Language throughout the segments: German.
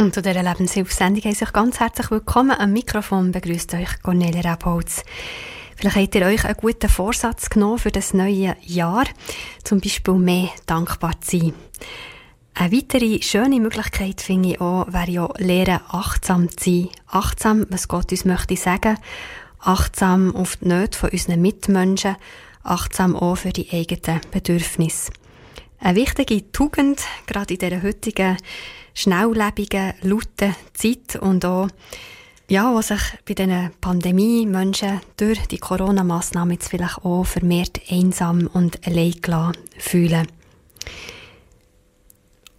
Und zu dieser Lebenshilfsendung heiße ich ganz herzlich willkommen. Am Mikrofon begrüßt euch Cornelia Rabholz. Vielleicht habt ihr euch einen guten Vorsatz genommen für das neue Jahr. Zum Beispiel mehr dankbar zu sein. Eine weitere schöne Möglichkeit finde ich auch, wäre ja lernen, achtsam zu sein. Achtsam, was Gott uns möchte sagen. Achtsam auf die Nöte von unseren Mitmenschen. Achtsam auch für die eigenen Bedürfnisse. Eine wichtige Tugend, gerade in dieser heutigen schnelllebigen, lauten Zeit und auch, ja, was sich bei diesen Pandemie-Menschen durch die Corona-Massnahmen jetzt vielleicht auch vermehrt einsam und allein fühlen.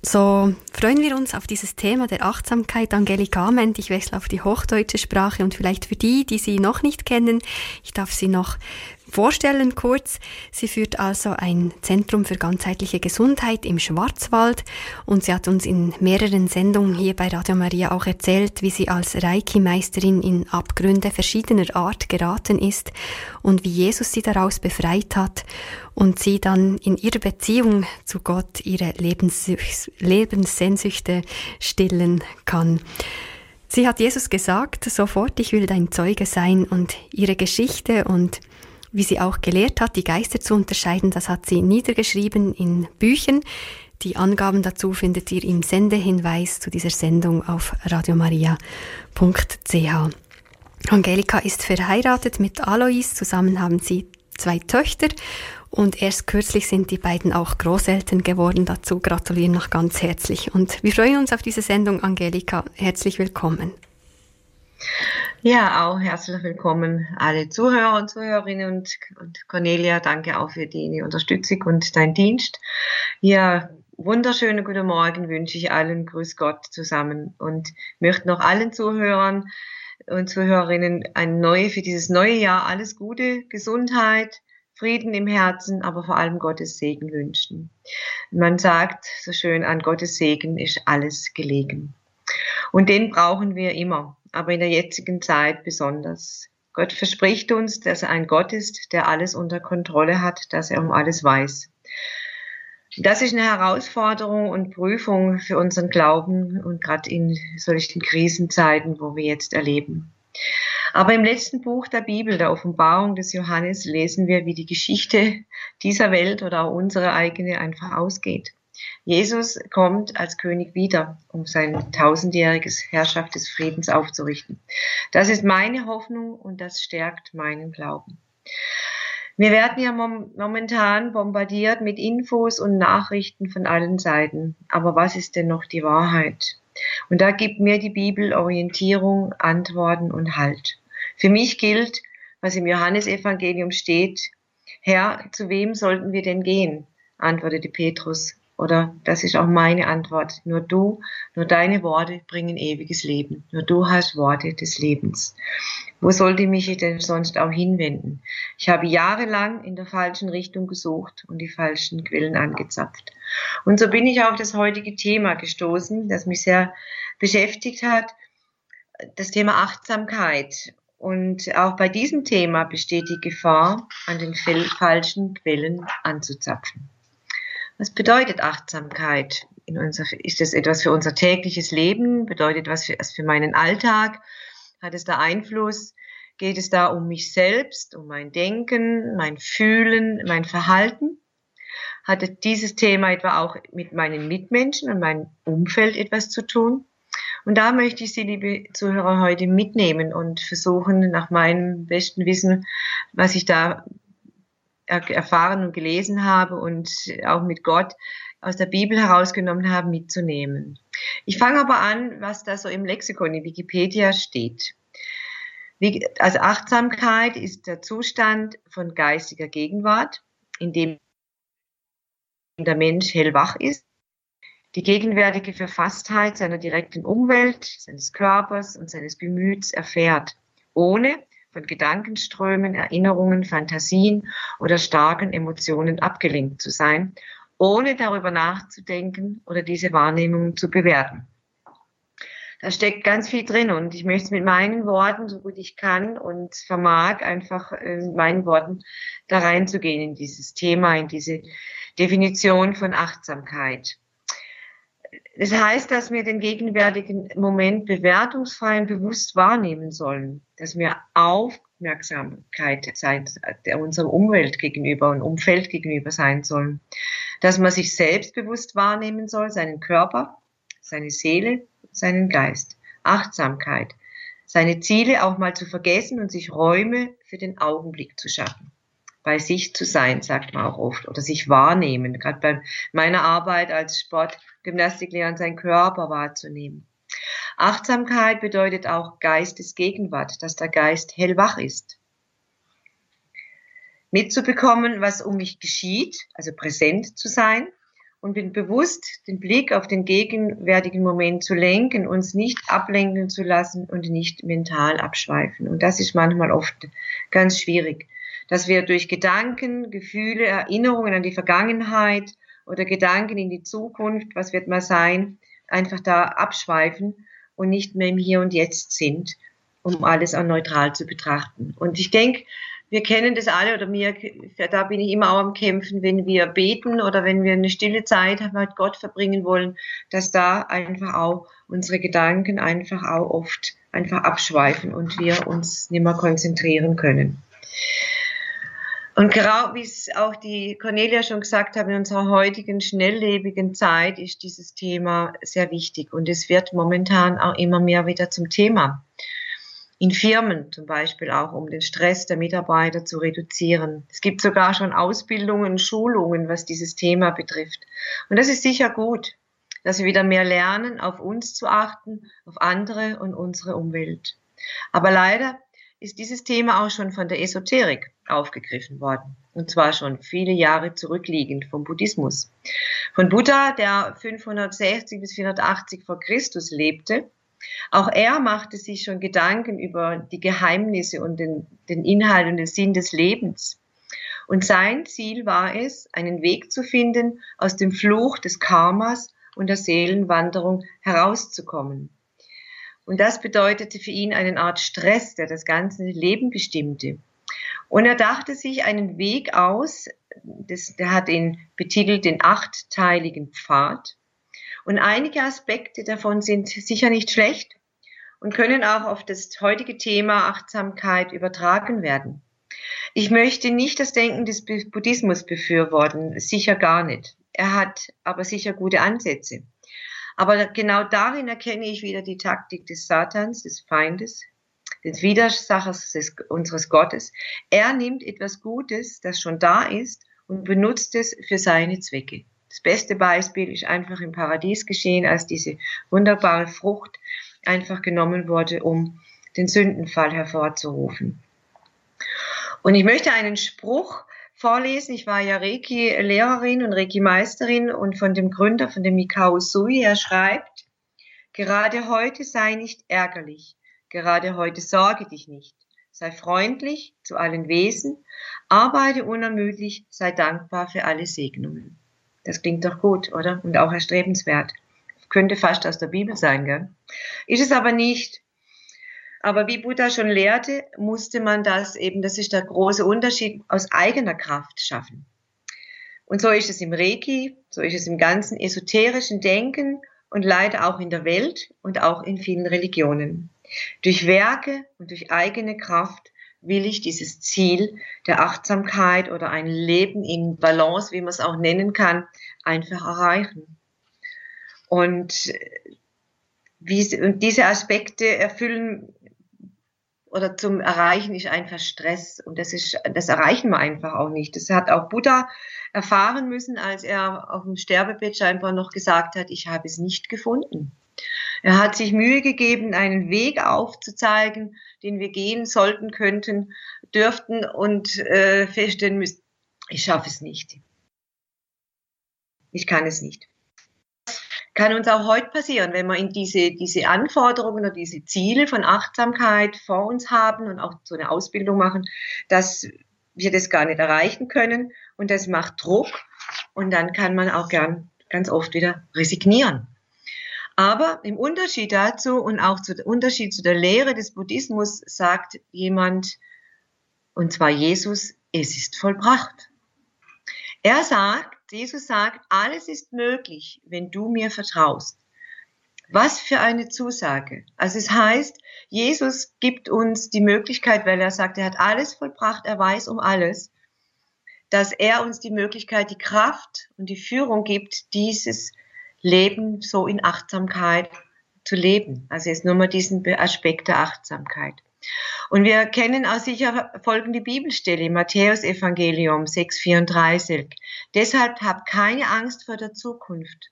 So freuen wir uns auf dieses Thema der Achtsamkeit. Angelika Ament, ich wechsle auf die hochdeutsche Sprache und vielleicht für die, die Sie noch nicht kennen, ich darf Sie noch vorstellen kurz. Sie führt also ein Zentrum für ganzheitliche Gesundheit im Schwarzwald und sie hat uns in mehreren Sendungen hier bei Radio Maria auch erzählt, wie sie als Reiki-Meisterin in Abgründe verschiedener Art geraten ist und wie Jesus sie daraus befreit hat und sie dann in ihrer Beziehung zu Gott ihre Lebenssehnsüchte stillen kann. Sie hat Jesus gesagt, sofort, ich will dein Zeuge sein und ihre Geschichte und wie sie auch gelehrt hat, die Geister zu unterscheiden. Das hat sie niedergeschrieben in Büchern. Die Angaben dazu findet ihr im Sendehinweis zu dieser Sendung auf radiomaria.ch. Angelika ist verheiratet mit Alois. Zusammen haben sie zwei Töchter und erst kürzlich sind die beiden auch Großeltern geworden. Dazu gratulieren noch ganz herzlich. Und wir freuen uns auf diese Sendung, Angelika. Herzlich willkommen. Ja, auch herzlich willkommen alle Zuhörer und Zuhörerinnen und, und Cornelia, danke auch für die Unterstützung und dein Dienst. Ja, wunderschönen guten Morgen wünsche ich allen, grüß Gott zusammen und möchte noch allen Zuhörern und Zuhörerinnen ein neue, für dieses neue Jahr alles Gute, Gesundheit, Frieden im Herzen, aber vor allem Gottes Segen wünschen. Man sagt so schön, an Gottes Segen ist alles gelegen. Und den brauchen wir immer aber in der jetzigen Zeit besonders. Gott verspricht uns, dass er ein Gott ist, der alles unter Kontrolle hat, dass er um alles weiß. Das ist eine Herausforderung und Prüfung für unseren Glauben und gerade in solchen Krisenzeiten, wo wir jetzt erleben. Aber im letzten Buch der Bibel, der Offenbarung des Johannes, lesen wir, wie die Geschichte dieser Welt oder auch unsere eigene einfach ausgeht. Jesus kommt als König wieder, um sein tausendjähriges Herrschaft des Friedens aufzurichten. Das ist meine Hoffnung und das stärkt meinen Glauben. Wir werden ja momentan bombardiert mit Infos und Nachrichten von allen Seiten. Aber was ist denn noch die Wahrheit? Und da gibt mir die Bibel Orientierung, Antworten und Halt. Für mich gilt, was im Johannesevangelium steht, Herr, zu wem sollten wir denn gehen? antwortete Petrus. Oder das ist auch meine Antwort. Nur du, nur deine Worte bringen ewiges Leben. Nur du hast Worte des Lebens. Wo sollte ich mich denn sonst auch hinwenden? Ich habe jahrelang in der falschen Richtung gesucht und die falschen Quellen angezapft. Und so bin ich auf das heutige Thema gestoßen, das mich sehr beschäftigt hat, das Thema Achtsamkeit. Und auch bei diesem Thema besteht die Gefahr, an den falschen Quellen anzuzapfen. Was bedeutet Achtsamkeit? Unser, ist es etwas für unser tägliches Leben? Bedeutet was für, für meinen Alltag? Hat es da Einfluss? Geht es da um mich selbst, um mein Denken, mein Fühlen, mein Verhalten? Hat dieses Thema etwa auch mit meinen Mitmenschen und meinem Umfeld etwas zu tun? Und da möchte ich Sie, liebe Zuhörer, heute mitnehmen und versuchen, nach meinem besten Wissen, was ich da erfahren und gelesen habe und auch mit Gott aus der Bibel herausgenommen habe, mitzunehmen. Ich fange aber an, was da so im Lexikon in Wikipedia steht. Also Achtsamkeit ist der Zustand von geistiger Gegenwart, in dem der Mensch hellwach ist, die gegenwärtige Verfasstheit seiner direkten Umwelt, seines Körpers und seines Gemüts erfährt, ohne von Gedankenströmen, Erinnerungen, Fantasien oder starken Emotionen abgelenkt zu sein, ohne darüber nachzudenken oder diese Wahrnehmungen zu bewerten. Da steckt ganz viel drin und ich möchte es mit meinen Worten, so gut ich kann und vermag, einfach in meinen Worten da reinzugehen in dieses Thema, in diese Definition von Achtsamkeit. Das heißt, dass wir den gegenwärtigen Moment bewertungsfrei und bewusst wahrnehmen sollen, dass wir Aufmerksamkeit sein, der unserer Umwelt gegenüber und Umfeld gegenüber sein sollen, dass man sich selbst bewusst wahrnehmen soll, seinen Körper, seine Seele, seinen Geist, Achtsamkeit, seine Ziele auch mal zu vergessen und sich Räume für den Augenblick zu schaffen bei sich zu sein, sagt man auch oft, oder sich wahrnehmen. Gerade bei meiner Arbeit als Sportgymnastiklehrer seinen Körper wahrzunehmen. Achtsamkeit bedeutet auch Geistesgegenwart, dass der Geist hellwach ist. Mitzubekommen, was um mich geschieht, also präsent zu sein und bin bewusst, den Blick auf den gegenwärtigen Moment zu lenken, uns nicht ablenken zu lassen und nicht mental abschweifen. Und das ist manchmal oft ganz schwierig dass wir durch Gedanken, Gefühle, Erinnerungen an die Vergangenheit oder Gedanken in die Zukunft, was wird mal sein, einfach da abschweifen und nicht mehr im Hier und Jetzt sind, um alles auch neutral zu betrachten. Und ich denke, wir kennen das alle oder mir, da bin ich immer auch am Kämpfen, wenn wir beten oder wenn wir eine stille Zeit mit Gott verbringen wollen, dass da einfach auch unsere Gedanken einfach auch oft einfach abschweifen und wir uns nicht mehr konzentrieren können. Und genau wie es auch die Cornelia schon gesagt hat, in unserer heutigen schnelllebigen Zeit ist dieses Thema sehr wichtig und es wird momentan auch immer mehr wieder zum Thema. In Firmen zum Beispiel auch, um den Stress der Mitarbeiter zu reduzieren. Es gibt sogar schon Ausbildungen, Schulungen, was dieses Thema betrifft. Und das ist sicher gut, dass wir wieder mehr lernen, auf uns zu achten, auf andere und unsere Umwelt. Aber leider ist dieses Thema auch schon von der Esoterik aufgegriffen worden. Und zwar schon viele Jahre zurückliegend vom Buddhismus. Von Buddha, der 560 bis 480 vor Christus lebte. Auch er machte sich schon Gedanken über die Geheimnisse und den, den Inhalt und den Sinn des Lebens. Und sein Ziel war es, einen Weg zu finden, aus dem Fluch des Karmas und der Seelenwanderung herauszukommen. Und das bedeutete für ihn eine Art Stress, der das ganze Leben bestimmte. Und er dachte sich einen Weg aus, das, der hat ihn betitelt den achtteiligen Pfad. Und einige Aspekte davon sind sicher nicht schlecht und können auch auf das heutige Thema Achtsamkeit übertragen werden. Ich möchte nicht das Denken des Buddhismus befürworten, sicher gar nicht. Er hat aber sicher gute Ansätze. Aber genau darin erkenne ich wieder die Taktik des Satans, des Feindes, des Widersachers des, unseres Gottes. Er nimmt etwas Gutes, das schon da ist, und benutzt es für seine Zwecke. Das beste Beispiel ist einfach im Paradies geschehen, als diese wunderbare Frucht einfach genommen wurde, um den Sündenfall hervorzurufen. Und ich möchte einen Spruch vorlesen. Ich war ja Reiki-Lehrerin und Reiki-Meisterin und von dem Gründer, von dem Mikao Sui, er schreibt, gerade heute sei nicht ärgerlich, gerade heute sorge dich nicht, sei freundlich zu allen Wesen, arbeite unermüdlich, sei dankbar für alle Segnungen. Das klingt doch gut, oder? Und auch erstrebenswert. Könnte fast aus der Bibel sein, gell? Ist es aber nicht. Aber wie Buddha schon lehrte, musste man das eben, das ist der große Unterschied, aus eigener Kraft schaffen. Und so ist es im Reiki, so ist es im ganzen esoterischen Denken und leider auch in der Welt und auch in vielen Religionen. Durch Werke und durch eigene Kraft will ich dieses Ziel der Achtsamkeit oder ein Leben in Balance, wie man es auch nennen kann, einfach erreichen. Und, und diese Aspekte erfüllen oder zum Erreichen ist einfach Stress und das ist, das erreichen wir einfach auch nicht. Das hat auch Buddha erfahren müssen, als er auf dem Sterbebett scheinbar noch gesagt hat, ich habe es nicht gefunden. Er hat sich Mühe gegeben, einen Weg aufzuzeigen, den wir gehen sollten, könnten, dürften und äh, feststellen müssen, ich schaffe es nicht. Ich kann es nicht kann uns auch heute passieren, wenn wir in diese, diese Anforderungen oder diese Ziele von Achtsamkeit vor uns haben und auch so eine Ausbildung machen, dass wir das gar nicht erreichen können und das macht Druck und dann kann man auch gern ganz oft wieder resignieren. Aber im Unterschied dazu und auch zu Unterschied zu der Lehre des Buddhismus sagt jemand, und zwar Jesus, es ist vollbracht. Er sagt, Jesus sagt, alles ist möglich, wenn du mir vertraust. Was für eine Zusage. Also es heißt, Jesus gibt uns die Möglichkeit, weil er sagt, er hat alles vollbracht, er weiß um alles, dass er uns die Möglichkeit, die Kraft und die Führung gibt, dieses Leben so in Achtsamkeit zu leben. Also jetzt nur mal diesen Aspekt der Achtsamkeit. Und wir kennen auch sicher folgende Bibelstelle Matthäus Evangelium 6,34. Deshalb habt keine Angst vor der Zukunft.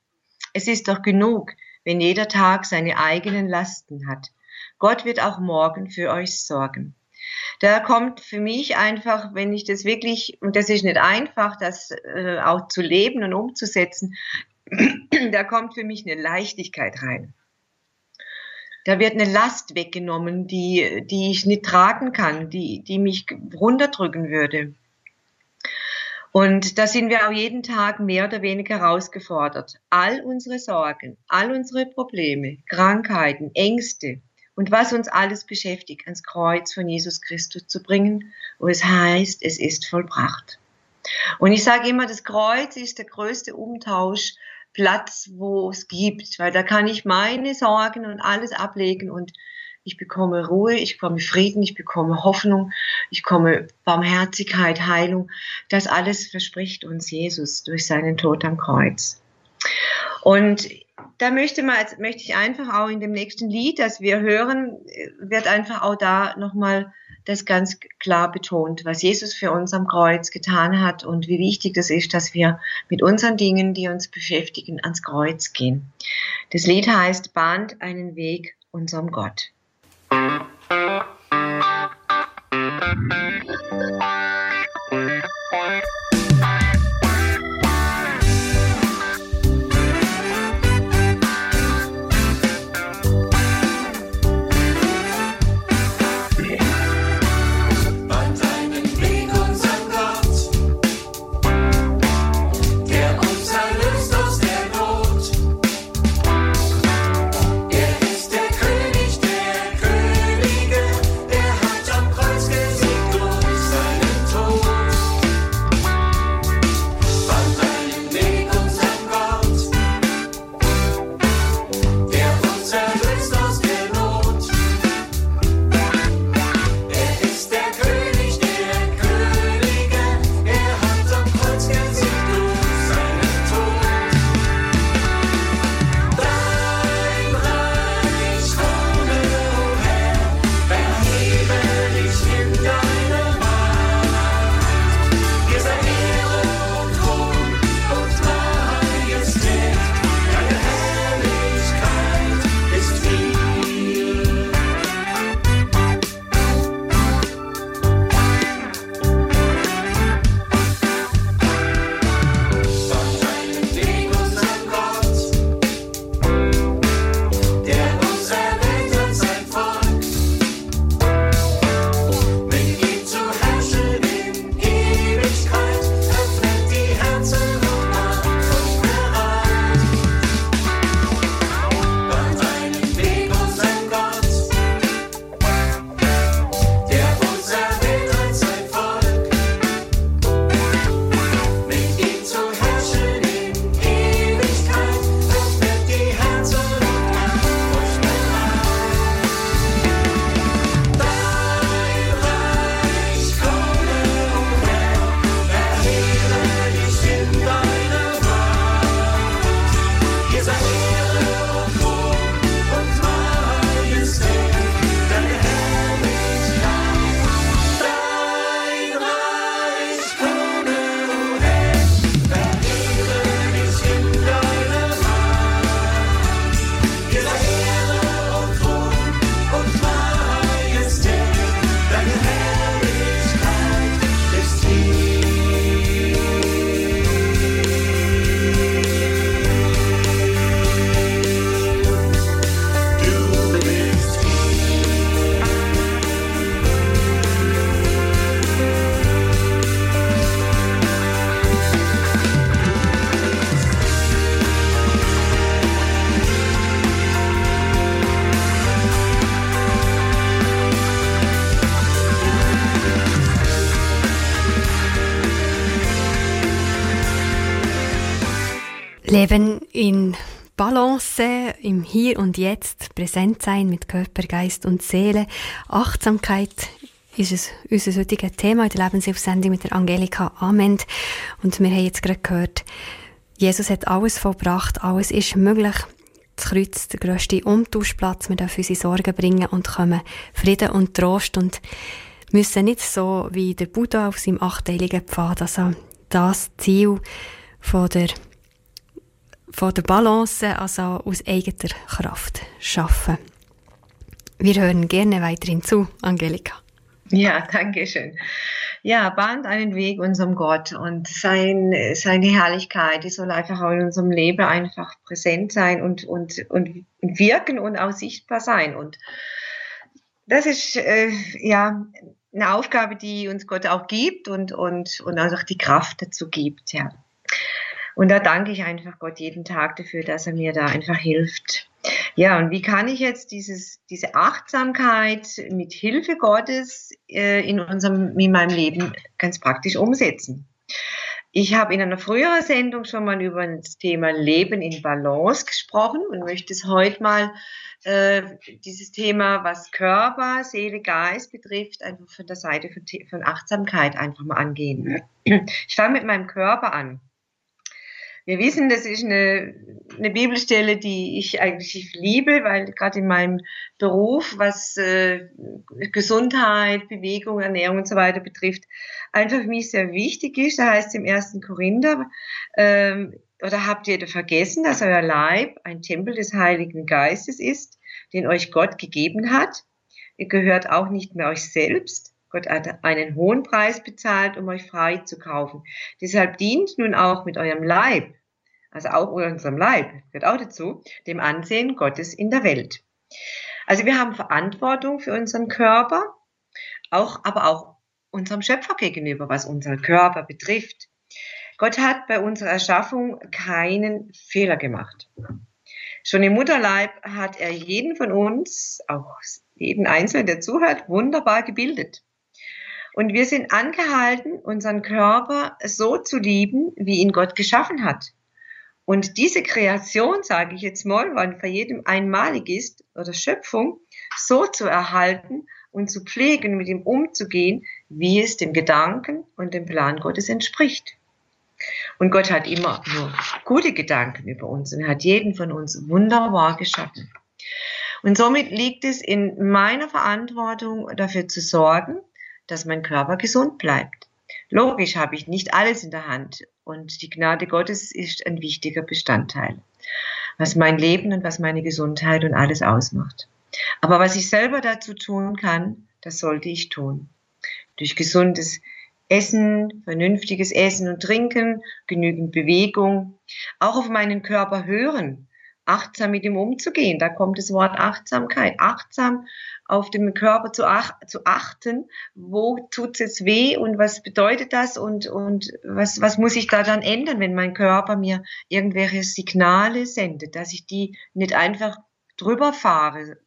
Es ist doch genug, wenn jeder Tag seine eigenen Lasten hat. Gott wird auch morgen für euch sorgen. Da kommt für mich einfach, wenn ich das wirklich, und das ist nicht einfach, das äh, auch zu leben und umzusetzen, da kommt für mich eine Leichtigkeit rein. Da wird eine Last weggenommen, die, die ich nicht tragen kann, die, die mich runterdrücken würde. Und da sind wir auch jeden Tag mehr oder weniger herausgefordert. All unsere Sorgen, all unsere Probleme, Krankheiten, Ängste und was uns alles beschäftigt, ans Kreuz von Jesus Christus zu bringen, wo es heißt, es ist vollbracht. Und ich sage immer, das Kreuz ist der größte Umtausch Platz, wo es gibt, weil da kann ich meine Sorgen und alles ablegen und ich bekomme Ruhe, ich bekomme Frieden, ich bekomme Hoffnung, ich bekomme Barmherzigkeit, Heilung. Das alles verspricht uns Jesus durch seinen Tod am Kreuz. Und da möchte, man, möchte ich einfach auch in dem nächsten Lied, das wir hören, wird einfach auch da nochmal das ganz klar betont, was Jesus für uns am Kreuz getan hat und wie wichtig das ist, dass wir mit unseren Dingen, die uns beschäftigen, ans Kreuz gehen. Das Lied heißt, bahnt einen Weg unserem Gott. Leben Hier und Jetzt, präsent sein mit Körper, Geist und Seele, Achtsamkeit ist es unser heutiges Thema in der Lebenshilfsendung mit der Angelika Ament. Und wir haben jetzt gerade gehört, Jesus hat alles vollbracht, alles ist möglich. Das Kreuz, der grösste Umtauschplatz, wir dürfen unsere Sorgen bringen und kommen Frieden und Trost und müssen nicht so wie der Buddha auf seinem achteiligen Pfad, also das Ziel von der von der Balance, also aus eigener Kraft schaffen. Wir hören gerne weiterhin zu, Angelika. Ja, danke schön. Ja, bahnt einen Weg unserem Gott und sein, seine Herrlichkeit, die soll einfach auch in unserem Leben einfach präsent sein und, und, und wirken und auch sichtbar sein. Und das ist äh, ja eine Aufgabe, die uns Gott auch gibt und, und, und auch die Kraft dazu gibt, ja. Und da danke ich einfach Gott jeden Tag dafür, dass er mir da einfach hilft. Ja, und wie kann ich jetzt dieses, diese Achtsamkeit mit Hilfe Gottes äh, in unserem, in meinem Leben ganz praktisch umsetzen? Ich habe in einer früheren Sendung schon mal über das Thema Leben in Balance gesprochen und möchte es heute mal äh, dieses Thema, was Körper, Seele, Geist betrifft, einfach von der Seite von, von Achtsamkeit einfach mal angehen. Ich fange mit meinem Körper an. Wir wissen, das ist eine, eine Bibelstelle, die ich eigentlich liebe, weil gerade in meinem Beruf, was äh, Gesundheit, Bewegung, Ernährung und so weiter betrifft, einfach für mich sehr wichtig ist. Da heißt es im ersten Korinther, ähm, oder habt ihr vergessen, dass euer Leib ein Tempel des Heiligen Geistes ist, den euch Gott gegeben hat? Ihr gehört auch nicht mehr euch selbst. Gott hat einen hohen Preis bezahlt, um euch frei zu kaufen. Deshalb dient nun auch mit eurem Leib also auch unserem Leib, gehört auch dazu, dem Ansehen Gottes in der Welt. Also wir haben Verantwortung für unseren Körper, auch, aber auch unserem Schöpfer gegenüber, was unseren Körper betrifft. Gott hat bei unserer Erschaffung keinen Fehler gemacht. Schon im Mutterleib hat er jeden von uns, auch jeden Einzelnen, der zuhört, wunderbar gebildet. Und wir sind angehalten, unseren Körper so zu lieben, wie ihn Gott geschaffen hat. Und diese Kreation, sage ich jetzt mal, weil für jedem einmalig ist, oder Schöpfung, so zu erhalten und zu pflegen, mit ihm umzugehen, wie es dem Gedanken und dem Plan Gottes entspricht. Und Gott hat immer nur gute Gedanken über uns und hat jeden von uns wunderbar geschaffen. Und somit liegt es in meiner Verantwortung, dafür zu sorgen, dass mein Körper gesund bleibt. Logisch habe ich nicht alles in der Hand und die Gnade Gottes ist ein wichtiger Bestandteil, was mein Leben und was meine Gesundheit und alles ausmacht. Aber was ich selber dazu tun kann, das sollte ich tun. Durch gesundes Essen, vernünftiges Essen und Trinken, genügend Bewegung, auch auf meinen Körper hören, achtsam mit ihm umzugehen. Da kommt das Wort Achtsamkeit. Achtsam auf den Körper zu, ach, zu achten, wo tut es weh und was bedeutet das und, und was, was muss ich da dann ändern, wenn mein Körper mir irgendwelche Signale sendet, dass ich die nicht einfach drüber fahre.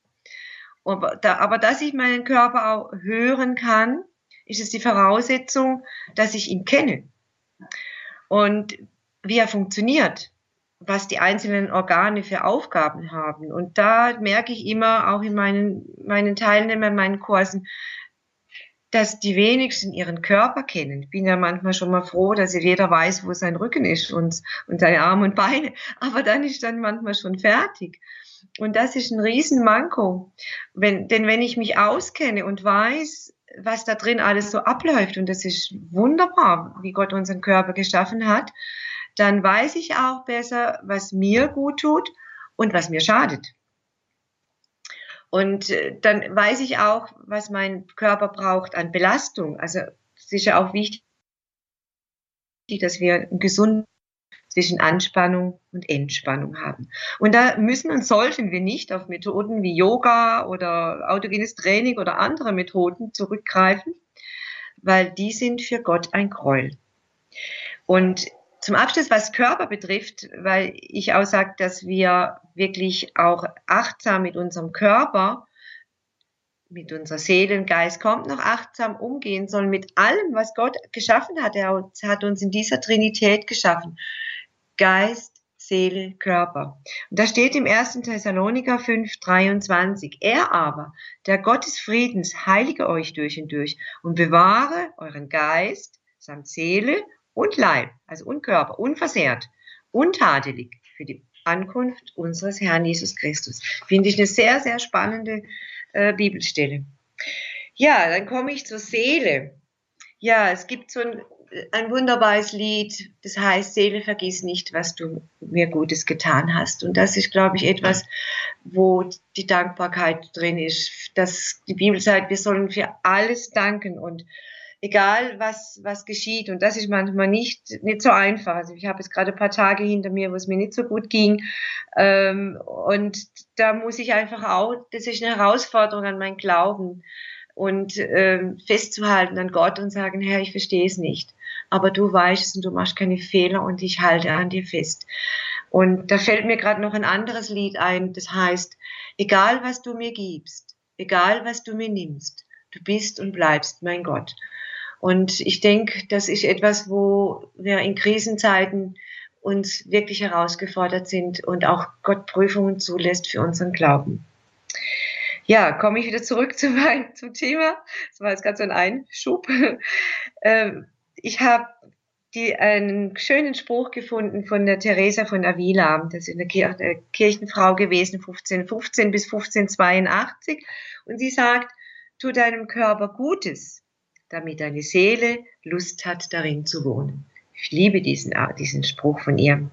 Aber, da, aber dass ich meinen Körper auch hören kann, ist es die Voraussetzung, dass ich ihn kenne. Und wie er funktioniert was die einzelnen Organe für Aufgaben haben. Und da merke ich immer, auch in meinen, meinen Teilnehmern, in meinen Kursen, dass die wenigsten ihren Körper kennen. Ich bin ja manchmal schon mal froh, dass jeder weiß, wo sein Rücken ist und, und seine Arme und Beine. Aber dann ist dann manchmal schon fertig. Und das ist ein Riesenmanko. Wenn, denn wenn ich mich auskenne und weiß, was da drin alles so abläuft, und das ist wunderbar, wie Gott unseren Körper geschaffen hat, dann weiß ich auch besser, was mir gut tut und was mir schadet. Und äh, dann weiß ich auch, was mein Körper braucht an Belastung. Also es ist ja auch wichtig, dass wir gesunden zwischen Anspannung und Entspannung haben. Und da müssen und sollten wir nicht auf Methoden wie Yoga oder autogenes Training oder andere Methoden zurückgreifen, weil die sind für Gott ein Gräuel. Und zum Abschluss, was Körper betrifft, weil ich auch sage, dass wir wirklich auch achtsam mit unserem Körper, mit unserer Seele und Geist kommt noch achtsam umgehen sollen mit allem, was Gott geschaffen hat. Er hat uns in dieser Trinität geschaffen. Geist, Seele, Körper. Und da steht im 1. Thessaloniker 5, 23, er aber, der Gott des Friedens, heilige euch durch und durch und bewahre euren Geist samt Seele und Leib, also und Körper, unversehrt, untadelig für die Ankunft unseres Herrn Jesus Christus. Finde ich eine sehr, sehr spannende äh, Bibelstelle. Ja, dann komme ich zur Seele. Ja, es gibt so ein, ein wunderbares Lied, das heißt, Seele, vergiss nicht, was du mir Gutes getan hast. Und das ist, glaube ich, etwas, wo die Dankbarkeit drin ist, dass die Bibel sagt, wir sollen für alles danken und egal was, was geschieht. Und das ist manchmal nicht, nicht so einfach. Also ich habe jetzt gerade ein paar Tage hinter mir, wo es mir nicht so gut ging. Ähm, und da muss ich einfach auch, das ist eine Herausforderung an meinen Glauben und ähm, festzuhalten an Gott und sagen, Herr, ich verstehe es nicht. Aber du weißt es und du machst keine Fehler und ich halte an dir fest. Und da fällt mir gerade noch ein anderes Lied ein, das heißt, egal was du mir gibst, egal was du mir nimmst, du bist und bleibst mein Gott. Und ich denke, das ist etwas, wo wir in Krisenzeiten uns wirklich herausgefordert sind und auch Gott Prüfungen zulässt für unseren Glauben. Ja, komme ich wieder zurück zu mein, zum Thema. Das war jetzt ganz so ein Einschub. Ähm, ich habe die, einen schönen Spruch gefunden von der Teresa von Avila. Das ist eine Kirchenfrau gewesen, 1515 bis 1582. Und sie sagt, tu deinem Körper Gutes damit deine Seele Lust hat, darin zu wohnen. Ich liebe diesen, diesen Spruch von ihr.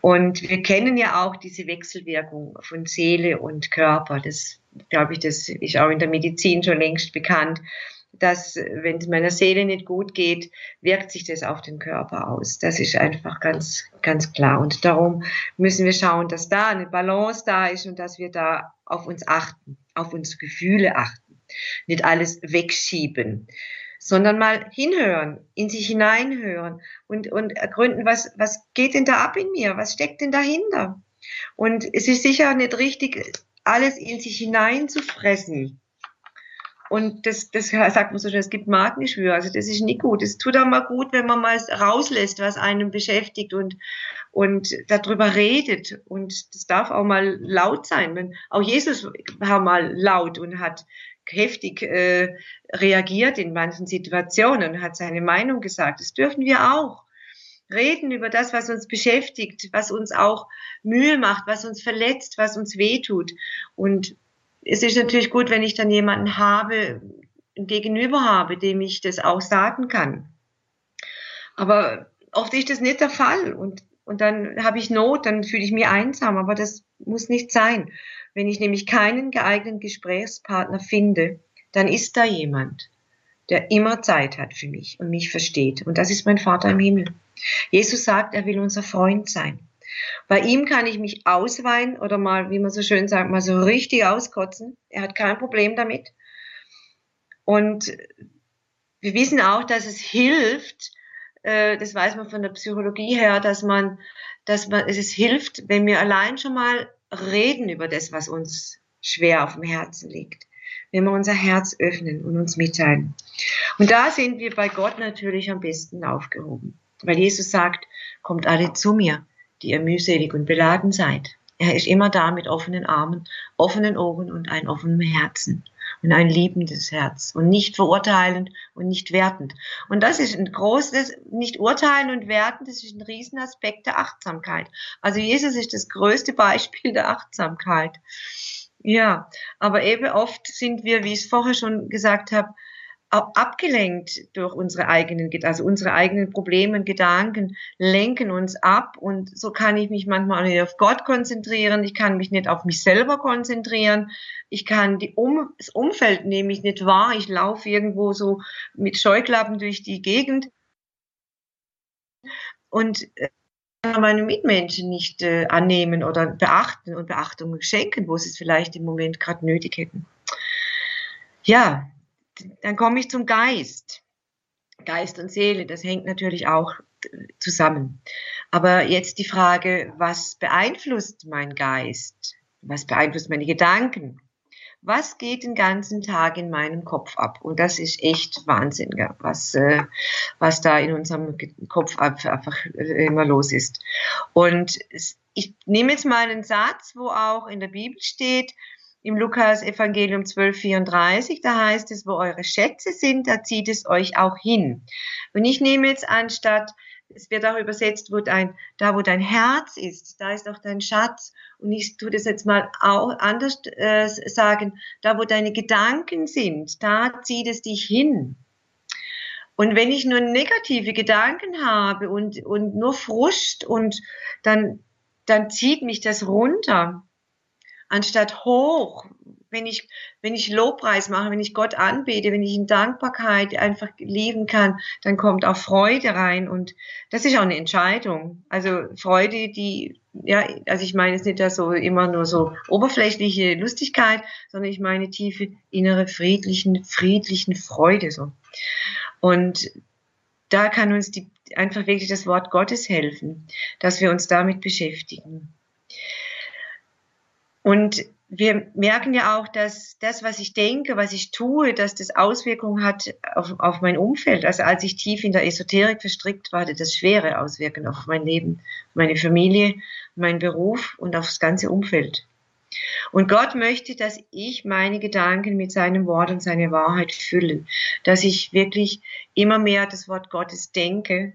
Und wir kennen ja auch diese Wechselwirkung von Seele und Körper. Das, glaube ich, das ist auch in der Medizin schon längst bekannt, dass wenn es meiner Seele nicht gut geht, wirkt sich das auf den Körper aus. Das ist einfach ganz, ganz klar. Und darum müssen wir schauen, dass da eine Balance da ist und dass wir da auf uns achten, auf unsere Gefühle achten nicht alles wegschieben, sondern mal hinhören, in sich hineinhören und, und ergründen, was, was geht denn da ab in mir? Was steckt denn dahinter? Und es ist sicher nicht richtig, alles in sich hineinzufressen. Und das, das sagt man so schön, es gibt Magengeschwür. Also das ist nicht gut. Es tut auch mal gut, wenn man mal rauslässt, was einen beschäftigt und, und darüber redet. Und das darf auch mal laut sein. Auch Jesus war mal laut und hat heftig äh, reagiert in manchen Situationen hat seine Meinung gesagt. Das dürfen wir auch. Reden über das, was uns beschäftigt, was uns auch Mühe macht, was uns verletzt, was uns wehtut. Und es ist natürlich gut, wenn ich dann jemanden habe, gegenüber habe, dem ich das auch sagen kann. Aber oft ist das nicht der Fall und, und dann habe ich Not, dann fühle ich mich einsam, aber das muss nicht sein. Wenn ich nämlich keinen geeigneten Gesprächspartner finde, dann ist da jemand, der immer Zeit hat für mich und mich versteht. Und das ist mein Vater im Himmel. Jesus sagt, er will unser Freund sein. Bei ihm kann ich mich ausweinen oder mal, wie man so schön sagt, mal so richtig auskotzen. Er hat kein Problem damit. Und wir wissen auch, dass es hilft, äh, das weiß man von der Psychologie her, dass man, dass man, es hilft, wenn wir allein schon mal reden über das, was uns schwer auf dem Herzen liegt. Wenn wir unser Herz öffnen und uns mitteilen. Und da sind wir bei Gott natürlich am besten aufgehoben. Weil Jesus sagt, kommt alle zu mir, die ihr mühselig und beladen seid. Er ist immer da mit offenen Armen, offenen Ohren und einem offenen Herzen und ein liebendes Herz und nicht verurteilend und nicht wertend. Und das ist ein großes, nicht urteilen und werten, das ist ein Riesenaspekt der Achtsamkeit. Also Jesus ist das größte Beispiel der Achtsamkeit. Ja, aber eben oft sind wir, wie ich es vorher schon gesagt habe, abgelenkt durch unsere eigenen, also unsere eigenen Probleme und Gedanken lenken uns ab. Und so kann ich mich manchmal nicht auf Gott konzentrieren, ich kann mich nicht auf mich selber konzentrieren, ich kann die um, das Umfeld nämlich nicht wahr, ich laufe irgendwo so mit Scheuklappen durch die Gegend. Und äh, meine Mitmenschen nicht äh, annehmen oder beachten und Beachtung schenken, wo sie es vielleicht im Moment gerade nötig hätten. Ja, dann komme ich zum Geist. Geist und Seele, das hängt natürlich auch zusammen. Aber jetzt die Frage, was beeinflusst mein Geist? Was beeinflusst meine Gedanken? was geht den ganzen Tag in meinem Kopf ab? Und das ist echt Wahnsinn, was, äh, was da in unserem Kopf einfach immer los ist. Und ich nehme jetzt mal einen Satz, wo auch in der Bibel steht, im Lukas Evangelium 12,34, da heißt es, wo eure Schätze sind, da zieht es euch auch hin. Und ich nehme jetzt anstatt, es wird auch übersetzt, wo dein, da wo dein Herz ist, da ist auch dein Schatz. Und ich tue das jetzt mal auch anders äh, sagen, da wo deine Gedanken sind, da zieht es dich hin. Und wenn ich nur negative Gedanken habe und, und nur Frust und dann, dann zieht mich das runter anstatt hoch, wenn ich, wenn ich Lobpreis mache, wenn ich Gott anbete, wenn ich in Dankbarkeit einfach leben kann, dann kommt auch Freude rein und das ist auch eine Entscheidung. Also Freude, die, ja, also ich meine es nicht so immer nur so oberflächliche Lustigkeit, sondern ich meine tiefe innere friedlichen, friedlichen Freude so. Und da kann uns die, einfach wirklich das Wort Gottes helfen, dass wir uns damit beschäftigen. Und wir merken ja auch, dass das, was ich denke, was ich tue, dass das Auswirkungen hat auf, auf mein Umfeld. Also als ich tief in der Esoterik verstrickt war, hatte das schwere Auswirkungen auf mein Leben, meine Familie, meinen Beruf und auf das ganze Umfeld. Und Gott möchte, dass ich meine Gedanken mit seinem Wort und seiner Wahrheit füllen, dass ich wirklich immer mehr das Wort Gottes denke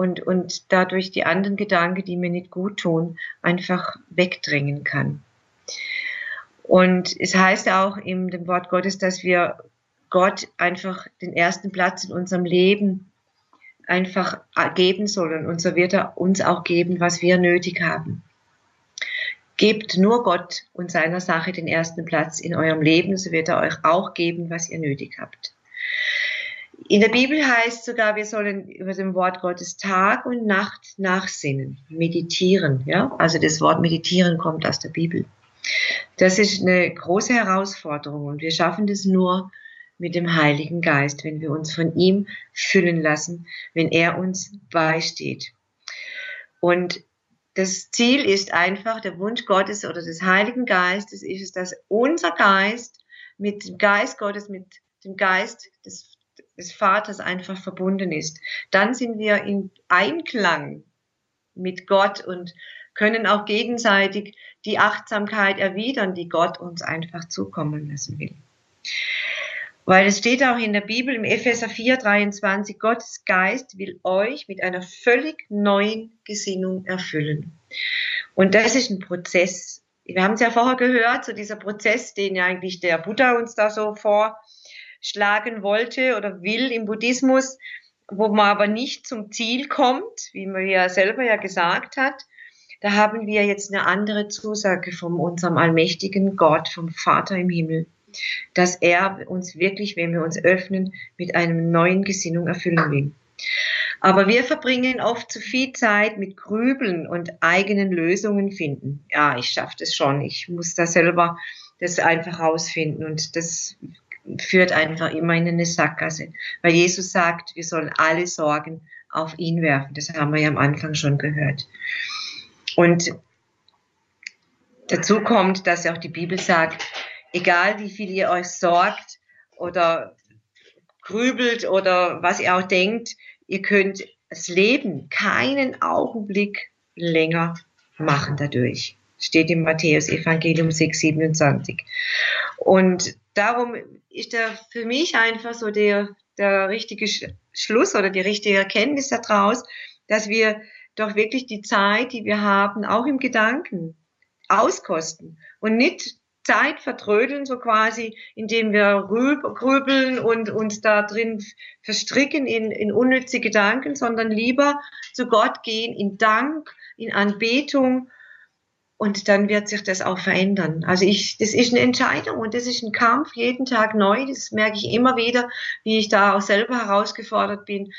und, und dadurch die anderen Gedanken, die mir nicht gut tun, einfach wegdrängen kann. Und es heißt auch in dem Wort Gottes, dass wir Gott einfach den ersten Platz in unserem Leben einfach geben sollen. Und so wird er uns auch geben, was wir nötig haben. Gebt nur Gott und seiner Sache den ersten Platz in eurem Leben, so wird er euch auch geben, was ihr nötig habt. In der Bibel heißt sogar, wir sollen über dem Wort Gottes Tag und Nacht nachsinnen, meditieren. Ja? Also das Wort meditieren kommt aus der Bibel. Das ist eine große Herausforderung und wir schaffen das nur mit dem Heiligen Geist, wenn wir uns von ihm füllen lassen, wenn er uns beisteht. Und das Ziel ist einfach, der Wunsch Gottes oder des Heiligen Geistes ist es, dass unser Geist mit dem Geist Gottes, mit dem Geist des des Vaters einfach verbunden ist. Dann sind wir in Einklang mit Gott und können auch gegenseitig die Achtsamkeit erwidern, die Gott uns einfach zukommen lassen will. Weil es steht auch in der Bibel im Epheser 4, 23, Gottes Geist will euch mit einer völlig neuen Gesinnung erfüllen. Und das ist ein Prozess. Wir haben es ja vorher gehört, so dieser Prozess, den ja eigentlich der Buddha uns da so vor, schlagen wollte oder will im Buddhismus, wo man aber nicht zum Ziel kommt, wie man ja selber ja gesagt hat, da haben wir jetzt eine andere Zusage von unserem allmächtigen Gott, vom Vater im Himmel, dass er uns wirklich, wenn wir uns öffnen, mit einem neuen Gesinnung erfüllen will. Aber wir verbringen oft zu viel Zeit mit Grübeln und eigenen Lösungen finden. Ja, ich schaffe das schon. Ich muss da selber das einfach rausfinden. Und das führt einfach immer in eine Sackgasse. Weil Jesus sagt, wir sollen alle Sorgen auf ihn werfen. Das haben wir ja am Anfang schon gehört. Und dazu kommt, dass auch die Bibel sagt, egal wie viel ihr euch sorgt oder grübelt oder was ihr auch denkt, ihr könnt das Leben keinen Augenblick länger machen dadurch. Steht im Matthäus Evangelium 6, 27. Und darum ist da für mich einfach so der, der richtige Schluss oder die richtige Erkenntnis daraus, dass wir doch wirklich die Zeit, die wir haben, auch im Gedanken auskosten und nicht Zeit vertrödeln, so quasi, indem wir grübeln und uns da drin verstricken in, in unnütze Gedanken, sondern lieber zu Gott gehen in Dank, in Anbetung und dann wird sich das auch verändern. Also ich, das ist eine Entscheidung und das ist ein Kampf jeden Tag neu. Das merke ich immer wieder, wie ich da auch selber herausgefordert bin,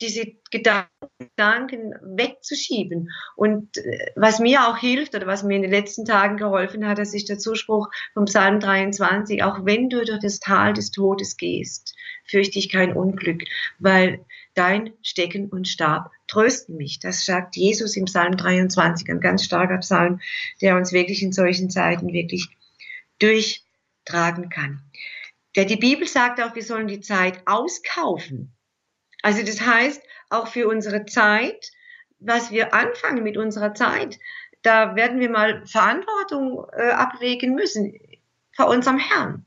diese Gedanken wegzuschieben. Und äh, was mir auch hilft oder was mir in den letzten Tagen geholfen hat, das ist der Zuspruch vom Psalm 23, auch wenn du durch das Tal des Todes gehst, fürchte ich kein Unglück, weil dein Stecken und Stab trösten mich. Das sagt Jesus im Psalm 23, ein ganz starker Psalm, der uns wirklich in solchen Zeiten wirklich durchtragen kann. Der, die Bibel sagt auch, wir sollen die Zeit auskaufen. Also das heißt, auch für unsere Zeit, was wir anfangen mit unserer Zeit, da werden wir mal Verantwortung äh, ablegen müssen vor unserem Herrn.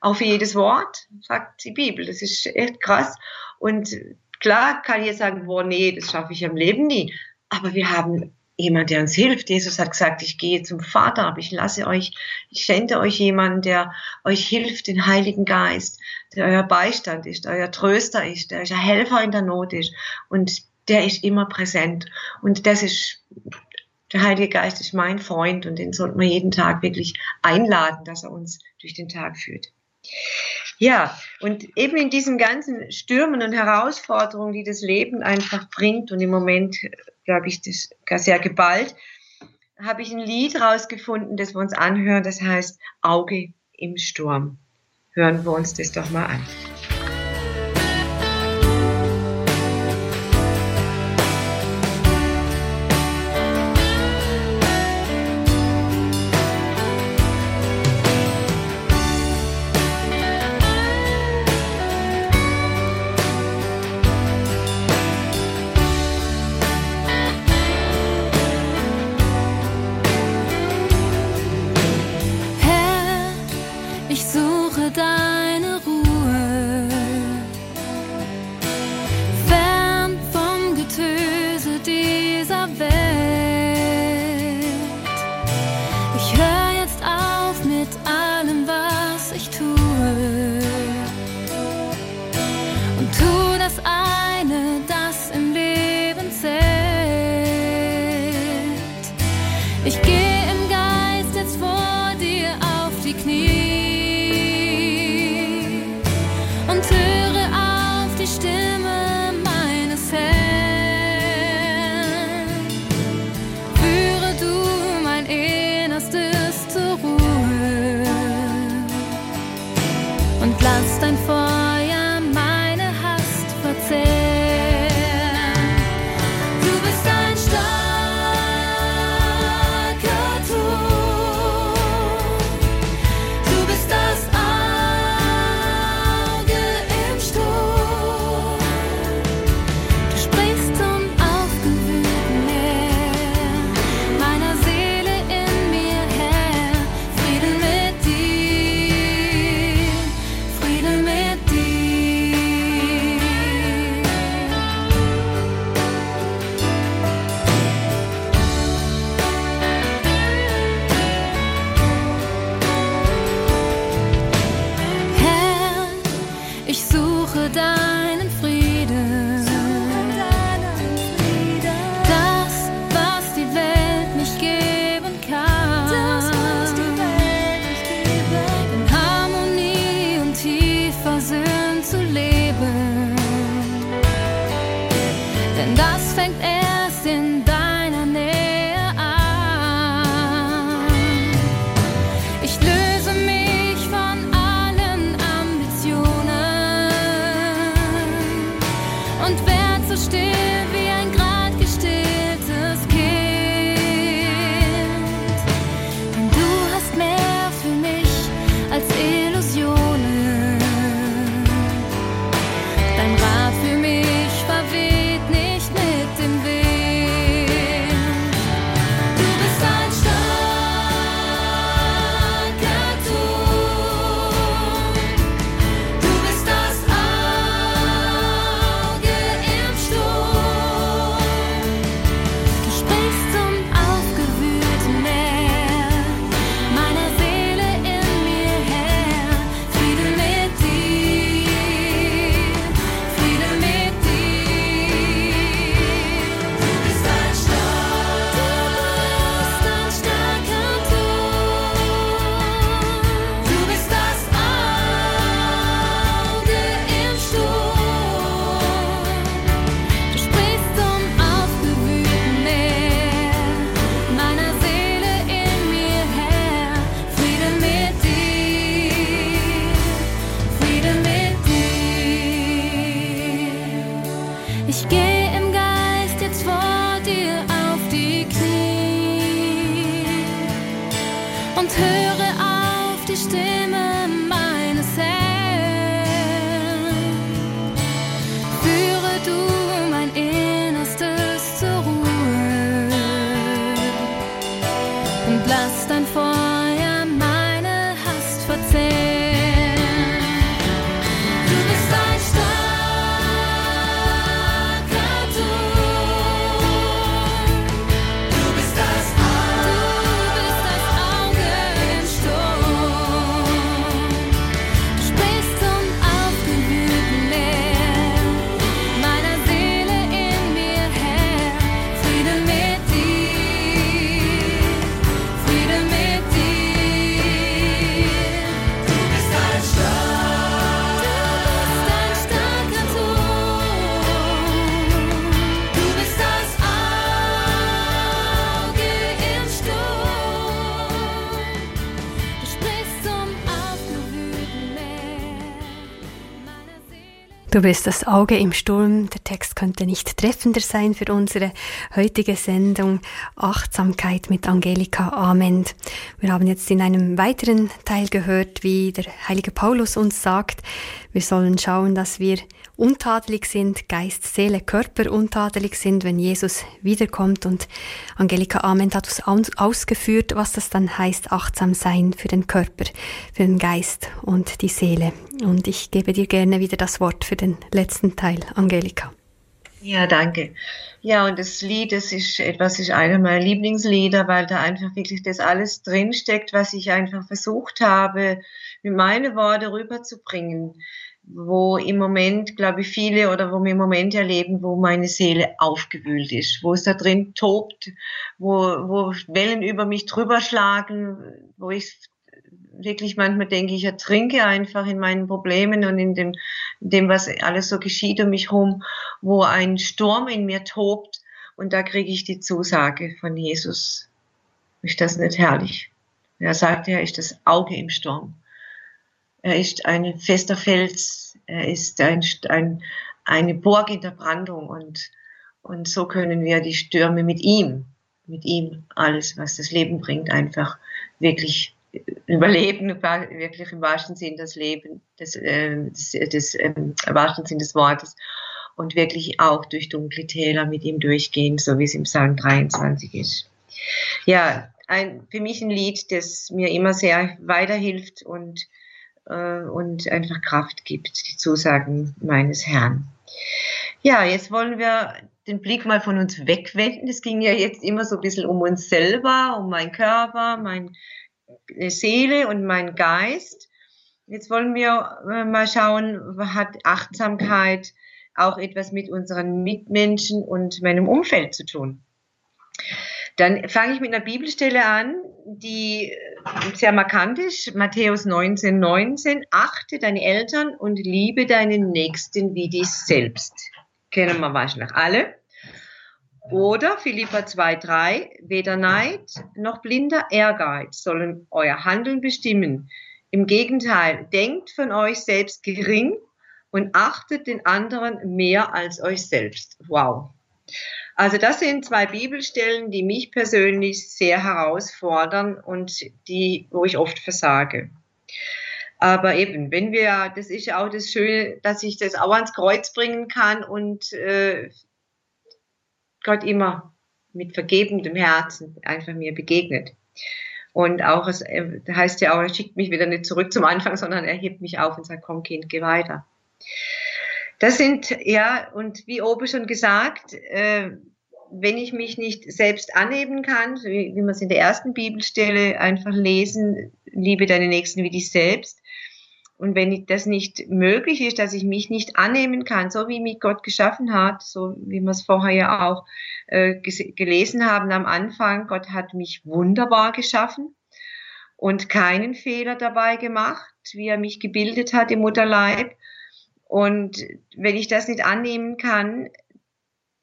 Auch für jedes Wort, sagt die Bibel. Das ist echt krass. Und klar kann ich sagen, boah, nee, das schaffe ich im Leben nie. Aber wir haben jemand, der uns hilft. Jesus hat gesagt, ich gehe zum Vater, aber ich lasse euch, ich sende euch jemanden, der euch hilft, den Heiligen Geist, der euer Beistand ist, euer Tröster ist, der euer Helfer in der Not ist. Und der ist immer präsent. Und das ist, der Heilige Geist ist mein Freund und den sollten wir jeden Tag wirklich einladen, dass er uns durch den Tag führt. Ja, und eben in diesen ganzen Stürmen und Herausforderungen, die das Leben einfach bringt und im Moment, glaube ich, das gar sehr geballt, habe ich ein Lied rausgefunden, das wir uns anhören, das heißt Auge im Sturm. Hören wir uns das doch mal an. Du bist das Auge im Sturm. Der Text könnte nicht treffender sein für unsere heutige Sendung Achtsamkeit mit Angelika Ament. Wir haben jetzt in einem weiteren Teil gehört, wie der heilige Paulus uns sagt, wir sollen schauen, dass wir untadelig sind, Geist, Seele, Körper untadelig sind, wenn Jesus wiederkommt. Und Angelika Ament hat uns aus- ausgeführt, was das dann heißt, achtsam sein für den Körper, für den Geist und die Seele. Und ich gebe dir gerne wieder das Wort für den letzten Teil, Angelika. Ja, danke. Ja, und das Lied, das ist etwas, ist einer meiner Lieblingslieder, weil da einfach wirklich das alles drinsteckt, was ich einfach versucht habe, mit meinen Worten rüberzubringen, wo im Moment, glaube ich, viele oder wo wir im Moment erleben, wo meine Seele aufgewühlt ist, wo es da drin tobt, wo, wo Wellen über mich drüber schlagen, wo ich wirklich manchmal denke, ich ertrinke einfach in meinen Problemen und in dem, in dem, was alles so geschieht um mich herum, wo ein Sturm in mir tobt und da kriege ich die Zusage von Jesus. Ist das nicht herrlich? Er sagt, er ist das Auge im Sturm. Er ist ein fester Fels. Er ist ein, ein, eine Burg in der Brandung und, und so können wir die Stürme mit ihm, mit ihm alles, was das Leben bringt, einfach wirklich überleben, wirklich im wahrsten Sinn das Leben, des, äh, des, des ähm, wahrsten Sinn des Wortes und wirklich auch durch dunkle Täler mit ihm durchgehen, so wie es im Psalm 23 ist. Ja, ein, für mich ein Lied, das mir immer sehr weiterhilft und, äh, und einfach Kraft gibt, die Zusagen meines Herrn. Ja, jetzt wollen wir den Blick mal von uns wegwenden. Es ging ja jetzt immer so ein bisschen um uns selber, um meinen Körper, meine Seele und meinen Geist. Jetzt wollen wir äh, mal schauen, hat Achtsamkeit auch etwas mit unseren Mitmenschen und meinem Umfeld zu tun. Dann fange ich mit einer Bibelstelle an, die sehr markant ist. Matthäus 19, 19. Achte deine Eltern und liebe deinen Nächsten wie dich selbst. Kennen wir wahrscheinlich alle. Oder Philippa 2,3, weder Neid noch blinder Ehrgeiz sollen euer Handeln bestimmen. Im Gegenteil, denkt von euch selbst gering und achtet den anderen mehr als euch selbst. Wow. Also das sind zwei Bibelstellen, die mich persönlich sehr herausfordern und die, wo ich oft versage. Aber eben, wenn wir, das ist ja auch das Schöne, dass ich das auch ans Kreuz bringen kann und äh, Gott immer mit vergebendem Herzen einfach mir begegnet. Und auch, es äh, heißt ja auch, er schickt mich wieder nicht zurück zum Anfang, sondern er hebt mich auf und sagt, komm Kind, geh weiter. Das sind, ja, und wie oben schon gesagt, äh, wenn ich mich nicht selbst annehmen kann, wie, wie wir es in der ersten Bibelstelle einfach lesen, liebe deine Nächsten wie dich selbst. Und wenn das nicht möglich ist, dass ich mich nicht annehmen kann, so wie mich Gott geschaffen hat, so wie wir es vorher ja auch äh, gelesen haben am Anfang, Gott hat mich wunderbar geschaffen und keinen Fehler dabei gemacht, wie er mich gebildet hat im Mutterleib. Und wenn ich das nicht annehmen kann,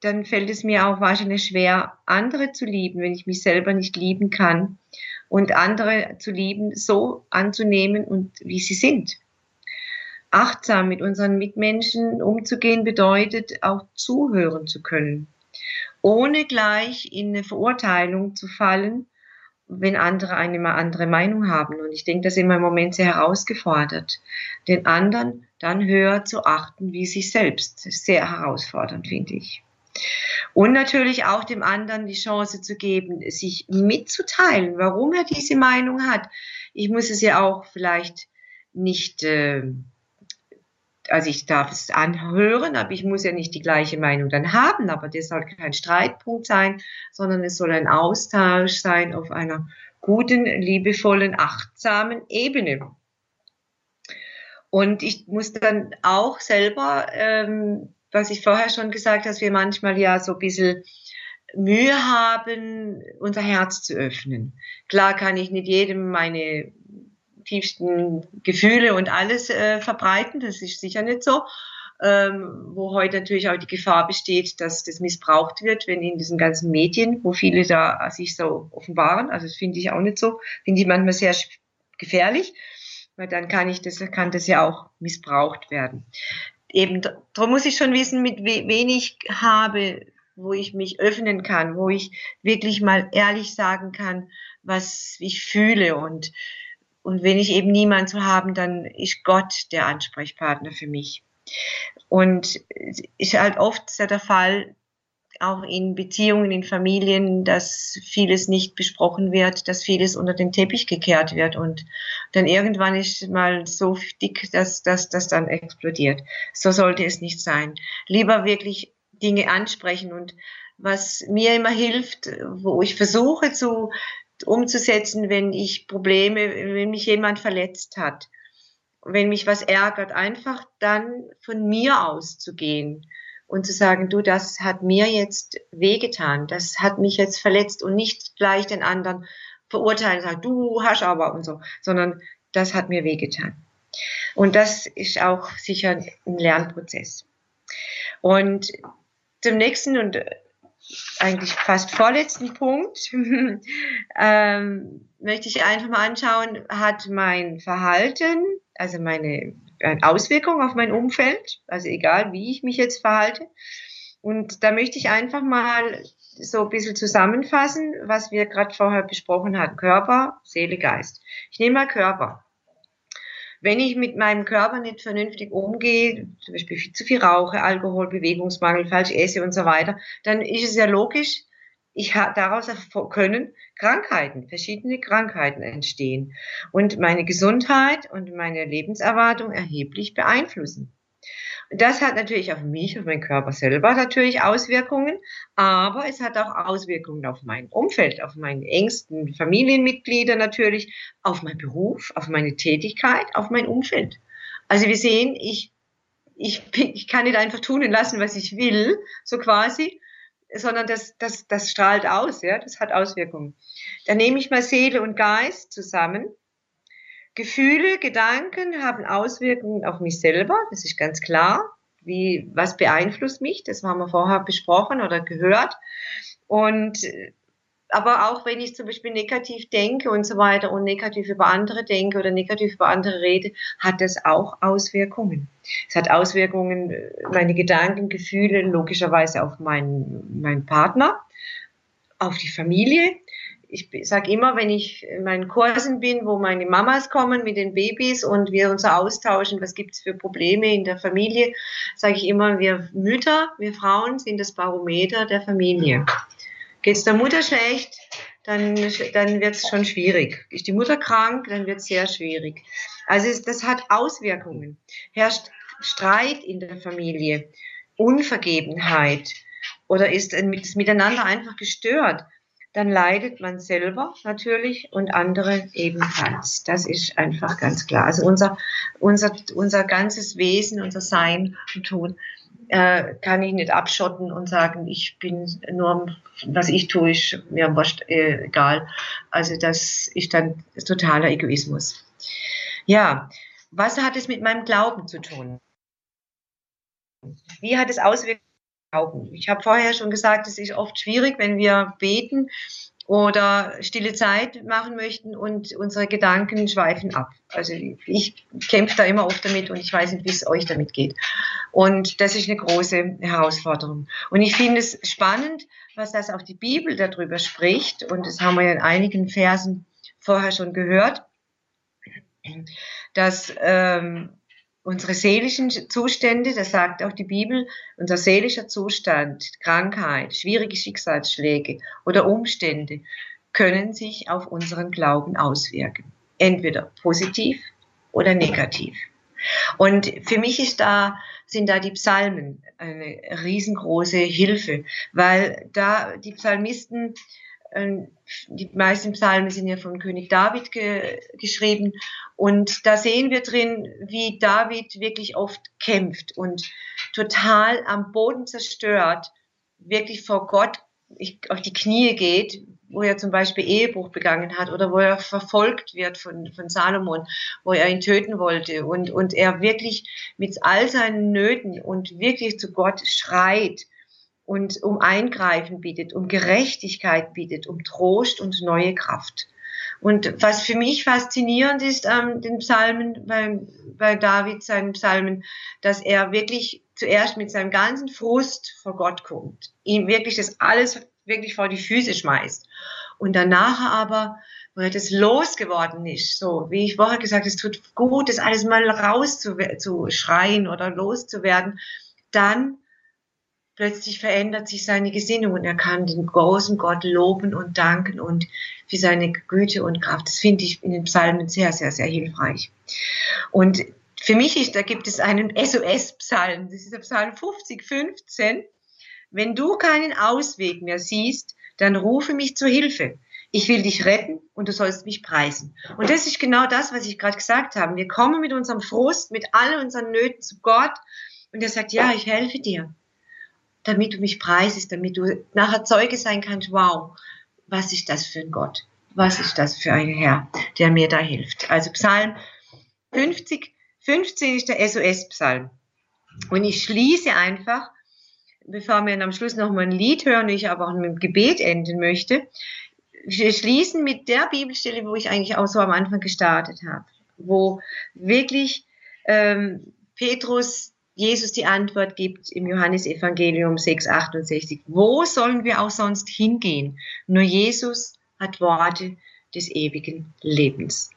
dann fällt es mir auch wahrscheinlich schwer, andere zu lieben, wenn ich mich selber nicht lieben kann und andere zu lieben, so anzunehmen und wie sie sind. Achtsam mit unseren Mitmenschen umzugehen bedeutet auch zuhören zu können, ohne gleich in eine Verurteilung zu fallen wenn andere eine andere Meinung haben. Und ich denke, das ist immer im Moment sehr herausgefordert, den anderen dann höher zu achten wie sich selbst. Sehr herausfordernd, finde ich. Und natürlich auch dem anderen die Chance zu geben, sich mitzuteilen, warum er diese Meinung hat. Ich muss es ja auch vielleicht nicht, äh, also ich darf es anhören, aber ich muss ja nicht die gleiche Meinung dann haben, aber das soll kein Streitpunkt sein, sondern es soll ein Austausch sein auf einer guten, liebevollen, achtsamen Ebene. Und ich muss dann auch selber ähm, was ich vorher schon gesagt habe, dass wir manchmal ja so ein bisschen Mühe haben, unser Herz zu öffnen. Klar kann ich nicht jedem meine tiefsten Gefühle und alles äh, verbreiten, das ist sicher nicht so. Ähm, wo heute natürlich auch die Gefahr besteht, dass das missbraucht wird, wenn in diesen ganzen Medien, wo viele da sich so offenbaren, also das finde ich auch nicht so, finde ich manchmal sehr gefährlich, weil dann kann ich das, kann das ja auch missbraucht werden. Eben, darum muss ich schon wissen, mit we wen ich habe, wo ich mich öffnen kann, wo ich wirklich mal ehrlich sagen kann, was ich fühle. Und, und wenn ich eben niemanden zu haben, dann ist Gott der Ansprechpartner für mich. Und ist halt oft der Fall, auch in Beziehungen, in Familien, dass vieles nicht besprochen wird, dass vieles unter den Teppich gekehrt wird. Und dann irgendwann ist mal so dick, dass das dann explodiert. So sollte es nicht sein. Lieber wirklich Dinge ansprechen und was mir immer hilft, wo ich versuche zu umzusetzen, wenn ich Probleme, wenn mich jemand verletzt hat, wenn mich was ärgert, einfach dann von mir auszugehen und zu sagen, du, das hat mir jetzt wehgetan, das hat mich jetzt verletzt und nicht gleich den anderen verurteilen, sagen, du hast aber und so, sondern das hat mir wehgetan. Und das ist auch sicher ein Lernprozess. Und zum nächsten und eigentlich fast vorletzten Punkt ähm, möchte ich einfach mal anschauen, hat mein Verhalten, also meine eine Auswirkung auf mein Umfeld, also egal wie ich mich jetzt verhalte. Und da möchte ich einfach mal so ein bisschen zusammenfassen, was wir gerade vorher besprochen hatten. Körper, Seele, Geist. Ich nehme mal Körper. Wenn ich mit meinem Körper nicht vernünftig umgehe, zum Beispiel viel zu viel rauche, Alkohol, Bewegungsmangel, falsch esse und so weiter, dann ist es ja logisch, ich daraus können Krankheiten, verschiedene Krankheiten entstehen und meine Gesundheit und meine Lebenserwartung erheblich beeinflussen. Das hat natürlich auf mich, auf meinen Körper selber natürlich Auswirkungen, aber es hat auch Auswirkungen auf mein Umfeld, auf meine engsten Familienmitglieder natürlich, auf meinen Beruf, auf meine Tätigkeit, auf mein Umfeld. Also wir sehen, ich, ich, ich kann nicht einfach tun und lassen, was ich will, so quasi, sondern das, das, das strahlt aus, ja, das hat Auswirkungen. Dann nehme ich mal Seele und Geist zusammen. Gefühle, Gedanken haben Auswirkungen auf mich selber, das ist ganz klar. Wie, was beeinflusst mich? Das haben wir vorher besprochen oder gehört. Und aber auch wenn ich zum Beispiel negativ denke und so weiter und negativ über andere denke oder negativ über andere rede, hat das auch Auswirkungen. Es hat Auswirkungen, meine Gedanken, Gefühle logischerweise auf meinen, meinen Partner, auf die Familie. Ich sage immer, wenn ich in meinen Kursen bin, wo meine Mamas kommen mit den Babys und wir uns austauschen, was gibt es für Probleme in der Familie, sage ich immer, wir Mütter, wir Frauen sind das Barometer der Familie. Geht es der Mutter schlecht, dann, dann wird es schon schwierig. Ist die Mutter krank, dann wird es sehr schwierig. Also es, das hat Auswirkungen. Herrscht Streit in der Familie, Unvergebenheit oder ist das Miteinander einfach gestört, dann leidet man selber natürlich und andere ebenfalls. Das ist einfach ganz klar. Also unser, unser, unser ganzes Wesen, unser Sein und Tun äh, kann ich nicht abschotten und sagen, ich bin nur, was ich tue, ist mir wurscht, äh, egal. Also das ist dann totaler Egoismus. Ja, was hat es mit meinem Glauben zu tun? Wie hat es Auswirkungen Glauben? Ich habe vorher schon gesagt, es ist oft schwierig, wenn wir beten, oder stille Zeit machen möchten und unsere Gedanken schweifen ab. Also ich kämpfe da immer oft damit und ich weiß nicht, wie es euch damit geht. Und das ist eine große Herausforderung. Und ich finde es spannend, was das auch die Bibel darüber spricht. Und das haben wir ja in einigen Versen vorher schon gehört, dass ähm, unsere seelischen Zustände, das sagt auch die Bibel, unser seelischer Zustand, Krankheit, schwierige Schicksalsschläge oder Umstände können sich auf unseren Glauben auswirken. Entweder positiv oder negativ. Und für mich ist da, sind da die Psalmen eine riesengroße Hilfe, weil da die Psalmisten die meisten Psalmen sind ja von König David ge geschrieben. Und da sehen wir drin, wie David wirklich oft kämpft und total am Boden zerstört, wirklich vor Gott auf die Knie geht, wo er zum Beispiel Ehebruch begangen hat oder wo er verfolgt wird von, von Salomon, wo er ihn töten wollte. Und, und er wirklich mit all seinen Nöten und wirklich zu Gott schreit und um Eingreifen bittet, um Gerechtigkeit bittet, um Trost und neue Kraft. Und was für mich faszinierend ist an ähm, den Psalmen, bei, bei David, seinen Psalmen, dass er wirklich zuerst mit seinem ganzen Frust vor Gott kommt, ihm wirklich das alles wirklich vor die Füße schmeißt. Und danach aber, wo er das losgeworden ist, so wie ich vorher gesagt, es tut gut, das alles mal rauszuschreien oder loszuwerden, dann plötzlich verändert sich seine Gesinnung und er kann den großen Gott loben und danken und für seine Güte und Kraft. Das finde ich in den Psalmen sehr, sehr, sehr hilfreich. Und für mich ist, da gibt es einen SOS-Psalm. Das ist der Psalm 50, 15. Wenn du keinen Ausweg mehr siehst, dann rufe mich zur Hilfe. Ich will dich retten und du sollst mich preisen. Und das ist genau das, was ich gerade gesagt habe. Wir kommen mit unserem Frust, mit all unseren Nöten zu Gott und er sagt, ja, ich helfe dir damit du mich preisest, damit du nachher Zeuge sein kannst, wow, was ist das für ein Gott? Was ist das für ein Herr, der mir da hilft? Also Psalm 50, 15 ist der SOS-Psalm. Und ich schließe einfach, bevor wir am Schluss noch mal ein Lied hören, ich aber auch mit dem Gebet enden möchte, wir schließen mit der Bibelstelle, wo ich eigentlich auch so am Anfang gestartet habe, wo wirklich ähm, Petrus Jesus die Antwort gibt im Johannesevangelium 6,68. Wo sollen wir auch sonst hingehen? Nur Jesus hat Worte des ewigen Lebens.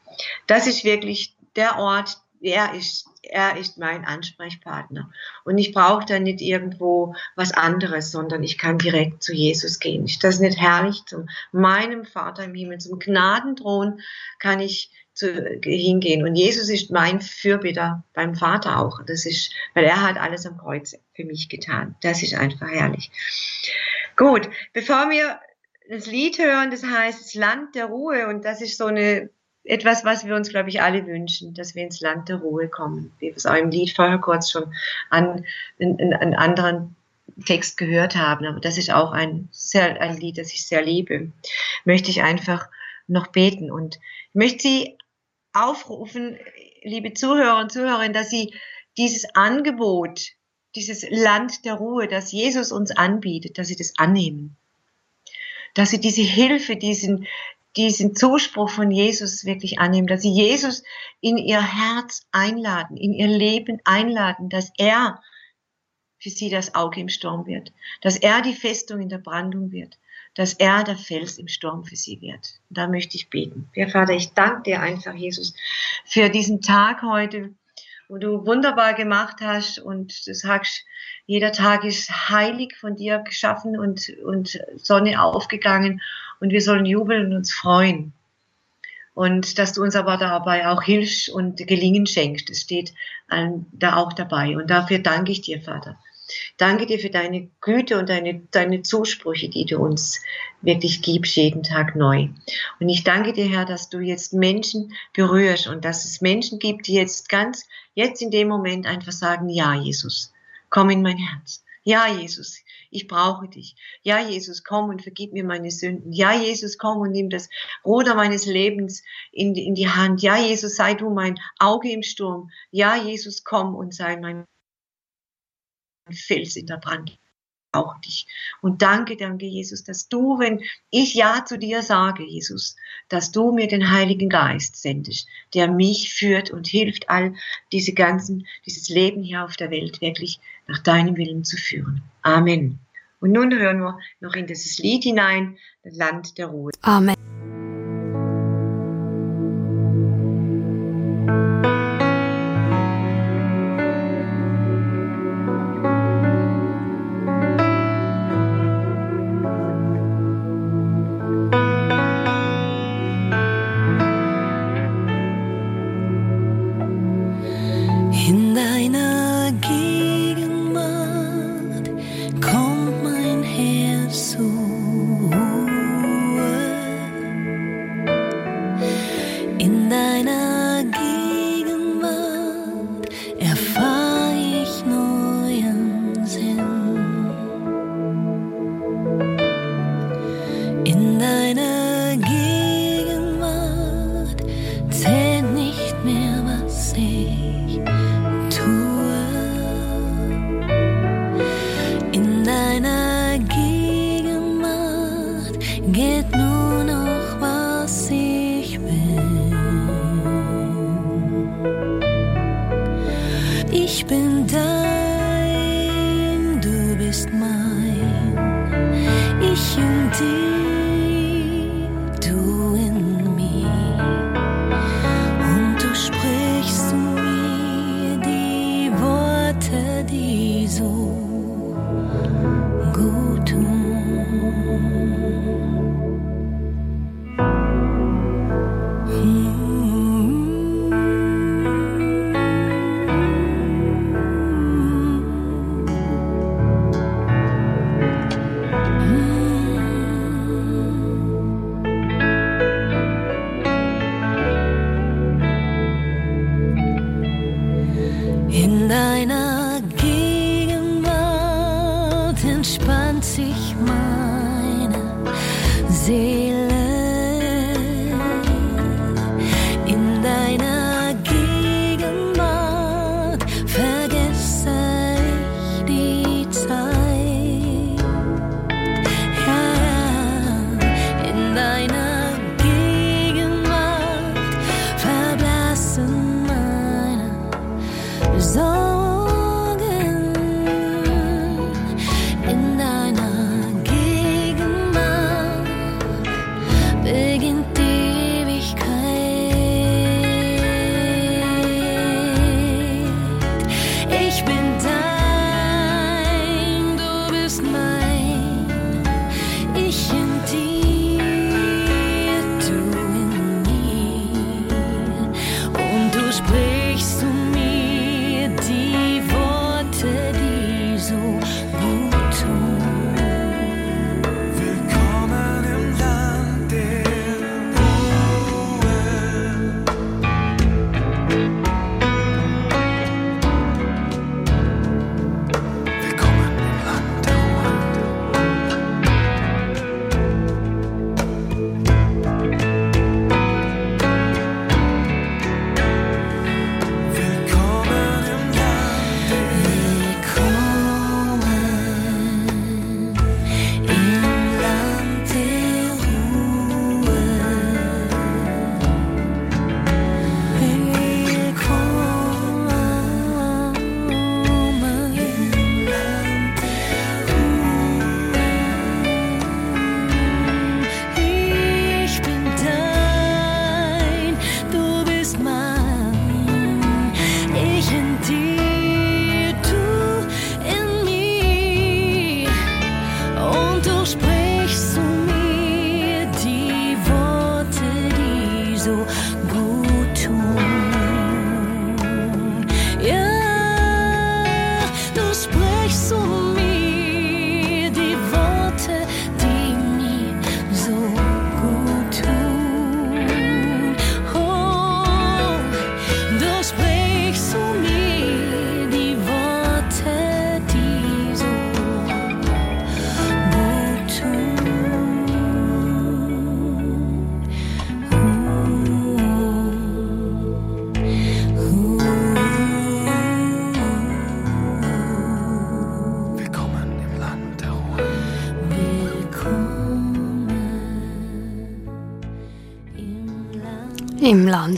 Das ist wirklich der Ort, er ist, er ist mein Ansprechpartner. Und ich brauche da nicht irgendwo was anderes, sondern ich kann direkt zu Jesus gehen. Ist das nicht herrlich? Zu meinem Vater im Himmel, zum Gnadenthron kann ich zu, hingehen. Und Jesus ist mein Fürbitter beim Vater auch. Das ist, weil er hat alles am Kreuz für mich getan. Das ist einfach herrlich. Gut, bevor wir das Lied hören, das heißt das Land der Ruhe und das ist so eine etwas, was wir uns, glaube ich, alle wünschen, dass wir ins Land der Ruhe kommen, wie wir es auch im Lied vorher kurz schon an, in, in, an anderen Text gehört haben. Aber das ist auch ein, sehr, ein Lied, das ich sehr liebe. Möchte ich einfach noch beten und ich möchte Sie aufrufen, liebe Zuhörer und Zuhörerinnen, dass Sie dieses Angebot, dieses Land der Ruhe, das Jesus uns anbietet, dass Sie das annehmen. Dass Sie diese Hilfe, diesen, diesen Zuspruch von Jesus wirklich annehmen, dass Sie Jesus in Ihr Herz einladen, in Ihr Leben einladen, dass er für Sie das Auge im Sturm wird, dass er die Festung in der Brandung wird, dass er der Fels im Sturm für sie wird. Da möchte ich beten. Herr Vater, ich danke dir einfach, Jesus, für diesen Tag heute, wo du wunderbar gemacht hast und du sagst, jeder Tag ist heilig von dir geschaffen und, und Sonne aufgegangen und wir sollen jubeln und uns freuen. Und dass du uns aber dabei auch hilfst und Gelingen schenkst. Das steht da auch dabei. Und dafür danke ich dir, Vater. Danke dir für deine Güte und deine, deine Zusprüche, die du uns wirklich gibst, jeden Tag neu. Und ich danke dir, Herr, dass du jetzt Menschen berührst und dass es Menschen gibt, die jetzt ganz, jetzt in dem Moment einfach sagen, ja, Jesus, komm in mein Herz. Ja, Jesus, ich brauche dich. Ja, Jesus, komm und vergib mir meine Sünden. Ja, Jesus, komm und nimm das Ruder meines Lebens in, in die Hand. Ja, Jesus, sei du mein Auge im Sturm. Ja, Jesus, komm und sei mein Fels in der Brand. brauche dich. Und danke, danke, Jesus, dass du, wenn ich Ja zu dir sage, Jesus, dass du mir den Heiligen Geist sendest, der mich führt und hilft, all diese ganzen, dieses Leben hier auf der Welt wirklich nach deinem Willen zu führen. Amen. Und nun hören wir noch in dieses Lied hinein, das Land der Ruhe. Amen.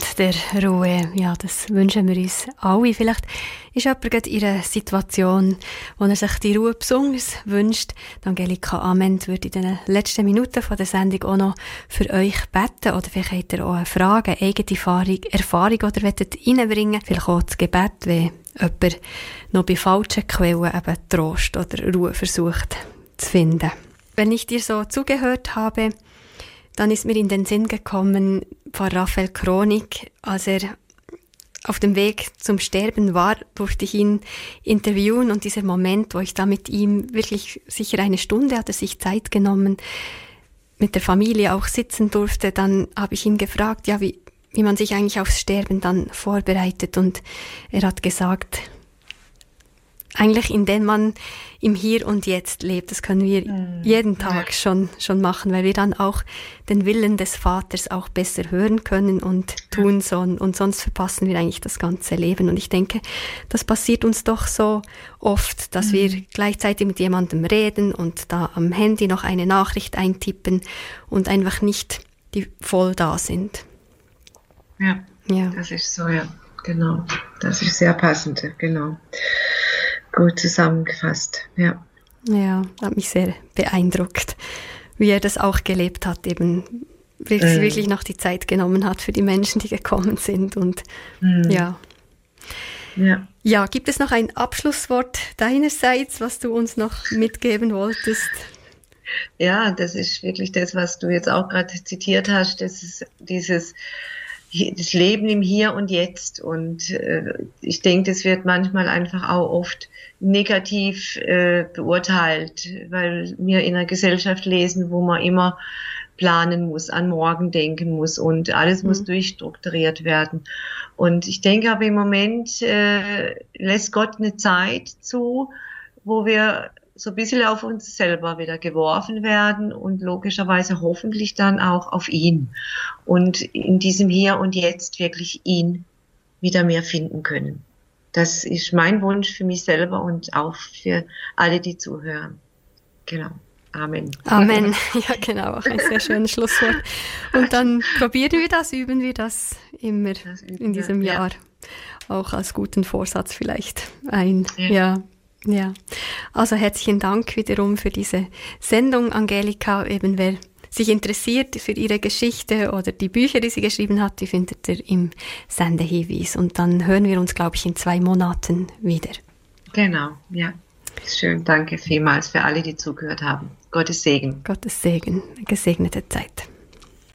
Land der Ruhe. Ja, das wünschen wir uns alle. Vielleicht ist jemand in einer Situation, wo er sich die Ruhe besonders wünscht. Angelika Ament würde in den letzten Minuten von der Sendung auch noch für euch beten. Oder vielleicht habt ihr auch eine Frage, eine eigene Erfahrung, Erfahrung oder wollt reinbringen. Vielleicht auch das Gebet, wenn jemand noch bei falschen Quellen eben Trost oder Ruhe versucht zu finden. Wenn ich dir so zugehört habe, dann ist mir in den Sinn gekommen, von Raphael Kronig, als er auf dem Weg zum Sterben war, durfte ich ihn interviewen. Und dieser Moment, wo ich da mit ihm wirklich sicher eine Stunde hat er sich Zeit genommen, mit der Familie auch sitzen durfte, dann habe ich ihn gefragt, ja, wie, wie man sich eigentlich aufs Sterben dann vorbereitet. Und er hat gesagt, eigentlich indem man im Hier und Jetzt lebt. Das können wir mhm. jeden Tag ja. schon, schon machen, weil wir dann auch den Willen des Vaters auch besser hören können und tun sollen. Und sonst verpassen wir eigentlich das ganze Leben. Und ich denke, das passiert uns doch so oft, dass mhm. wir gleichzeitig mit jemandem reden und da am Handy noch eine Nachricht eintippen und einfach nicht die voll da sind. Ja, ja. das ist so, ja, genau. Das ist sehr passend, genau gut zusammengefasst, ja. Ja, hat mich sehr beeindruckt, wie er das auch gelebt hat, eben wirklich, mhm. wirklich noch die Zeit genommen hat für die Menschen, die gekommen sind und mhm. ja. Ja. Ja, gibt es noch ein Abschlusswort deinerseits, was du uns noch mitgeben wolltest? Ja, das ist wirklich das, was du jetzt auch gerade zitiert hast. Das ist dieses das Leben im Hier und Jetzt. Und äh, ich denke, das wird manchmal einfach auch oft negativ äh, beurteilt, weil wir in einer Gesellschaft lesen, wo man immer planen muss, an morgen denken muss und alles mhm. muss durchstrukturiert werden. Und ich denke aber im Moment äh, lässt Gott eine Zeit zu, wo wir so ein bisschen auf uns selber wieder geworfen werden und logischerweise hoffentlich dann auch auf ihn. Und in diesem Hier und Jetzt wirklich ihn wieder mehr finden können. Das ist mein Wunsch für mich selber und auch für alle, die zuhören. Genau. Amen. Amen. Ja, genau. Auch ein sehr schönes Schlusswort. Und dann probieren wir das, üben wir das immer das in diesem Jahr. Ja. Auch als guten Vorsatz vielleicht ein. Ja. ja. Ja, also herzlichen Dank wiederum für diese Sendung, Angelika. Eben wer sich interessiert für ihre Geschichte oder die Bücher, die sie geschrieben hat, die findet ihr im Sendehinweis. Und dann hören wir uns, glaube ich, in zwei Monaten wieder. Genau, ja. Schön, danke vielmals für alle, die zugehört haben. Gottes Segen. Gottes Segen, gesegnete Zeit.